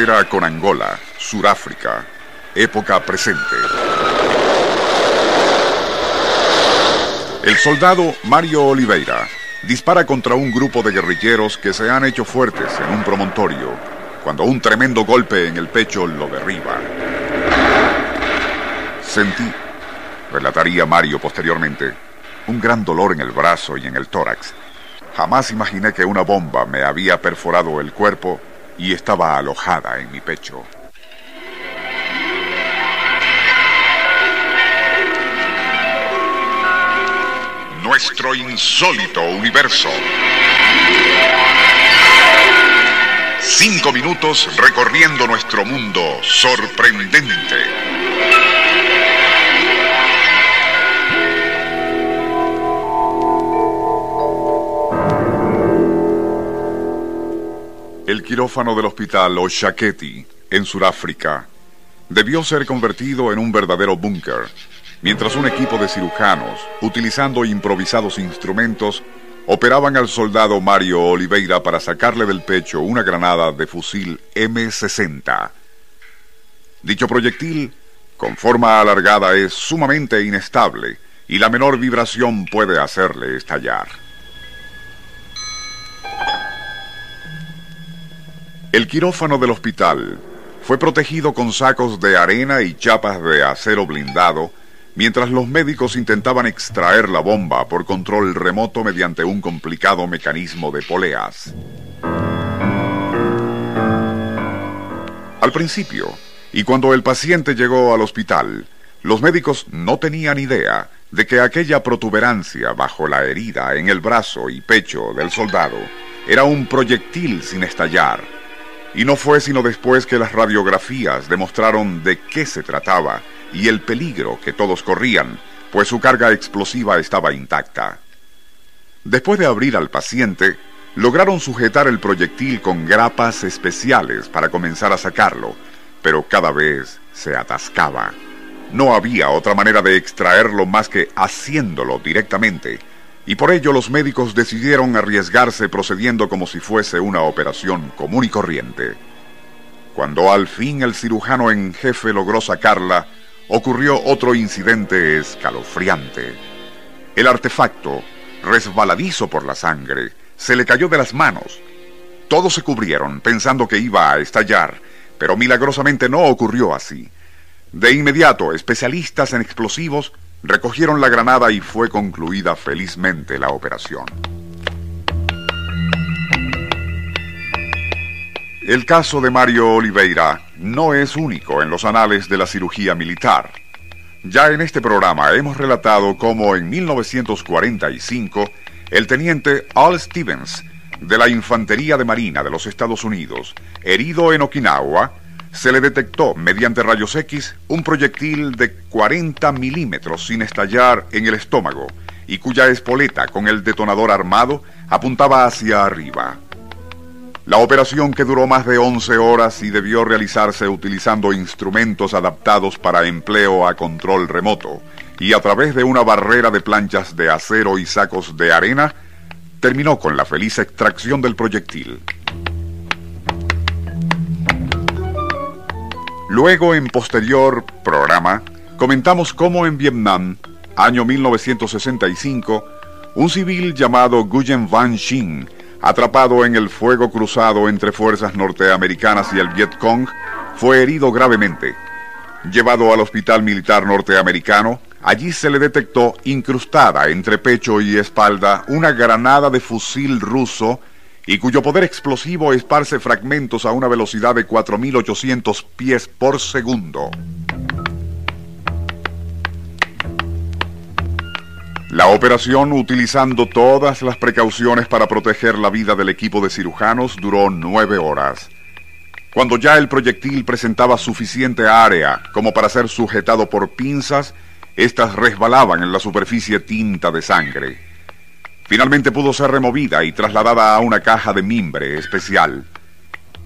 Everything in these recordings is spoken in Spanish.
Frontera con Angola, Suráfrica, época presente. El soldado Mario Oliveira dispara contra un grupo de guerrilleros que se han hecho fuertes en un promontorio, cuando un tremendo golpe en el pecho lo derriba. Sentí, relataría Mario posteriormente, un gran dolor en el brazo y en el tórax. Jamás imaginé que una bomba me había perforado el cuerpo y estaba alojada en mi pecho. Nuestro insólito universo. Cinco minutos recorriendo nuestro mundo sorprendente. El quirófano del hospital Oshaketi, en Sudáfrica, debió ser convertido en un verdadero búnker, mientras un equipo de cirujanos, utilizando improvisados instrumentos, operaban al soldado Mario Oliveira para sacarle del pecho una granada de fusil M60. Dicho proyectil, con forma alargada, es sumamente inestable y la menor vibración puede hacerle estallar. El quirófano del hospital fue protegido con sacos de arena y chapas de acero blindado mientras los médicos intentaban extraer la bomba por control remoto mediante un complicado mecanismo de poleas. Al principio, y cuando el paciente llegó al hospital, los médicos no tenían idea de que aquella protuberancia bajo la herida en el brazo y pecho del soldado era un proyectil sin estallar y no fue sino después que las radiografías demostraron de qué se trataba y el peligro que todos corrían, pues su carga explosiva estaba intacta. Después de abrir al paciente, lograron sujetar el proyectil con grapas especiales para comenzar a sacarlo, pero cada vez se atascaba. No había otra manera de extraerlo más que haciéndolo directamente, y por ello los médicos decidieron arriesgarse procediendo como si fuese una operación común y corriente. Cuando al fin el cirujano en jefe logró sacarla, ocurrió otro incidente escalofriante. El artefacto, resbaladizo por la sangre, se le cayó de las manos. Todos se cubrieron pensando que iba a estallar, pero milagrosamente no ocurrió así. De inmediato, especialistas en explosivos Recogieron la granada y fue concluida felizmente la operación. El caso de Mario Oliveira no es único en los anales de la cirugía militar. Ya en este programa hemos relatado cómo en 1945 el teniente Al Stevens de la Infantería de Marina de los Estados Unidos, herido en Okinawa, se le detectó mediante rayos X un proyectil de 40 milímetros sin estallar en el estómago y cuya espoleta con el detonador armado apuntaba hacia arriba. La operación que duró más de 11 horas y debió realizarse utilizando instrumentos adaptados para empleo a control remoto y a través de una barrera de planchas de acero y sacos de arena, terminó con la feliz extracción del proyectil. Luego, en posterior programa, comentamos cómo en Vietnam, año 1965, un civil llamado Nguyen Van Shin, atrapado en el fuego cruzado entre fuerzas norteamericanas y el Viet Cong, fue herido gravemente. Llevado al hospital militar norteamericano, allí se le detectó incrustada entre pecho y espalda una granada de fusil ruso y cuyo poder explosivo esparce fragmentos a una velocidad de 4.800 pies por segundo. La operación, utilizando todas las precauciones para proteger la vida del equipo de cirujanos, duró nueve horas. Cuando ya el proyectil presentaba suficiente área como para ser sujetado por pinzas, éstas resbalaban en la superficie tinta de sangre. Finalmente pudo ser removida y trasladada a una caja de mimbre especial.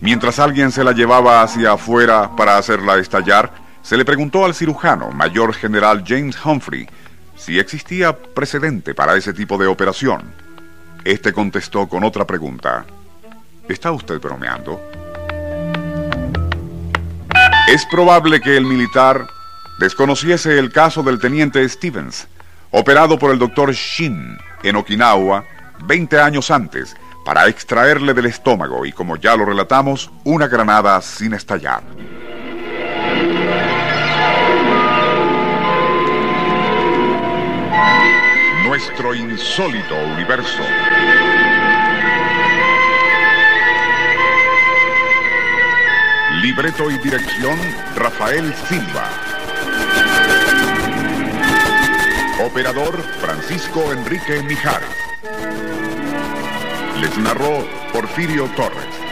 Mientras alguien se la llevaba hacia afuera para hacerla estallar, se le preguntó al cirujano, mayor general James Humphrey, si existía precedente para ese tipo de operación. Este contestó con otra pregunta. ¿Está usted bromeando? Es probable que el militar desconociese el caso del teniente Stevens, operado por el doctor Shin en Okinawa 20 años antes, para extraerle del estómago y, como ya lo relatamos, una granada sin estallar. nuestro insólito universo. Libreto y dirección, Rafael Silva. Operador, Francisco Enrique Mijares. Les narró Porfirio Torres.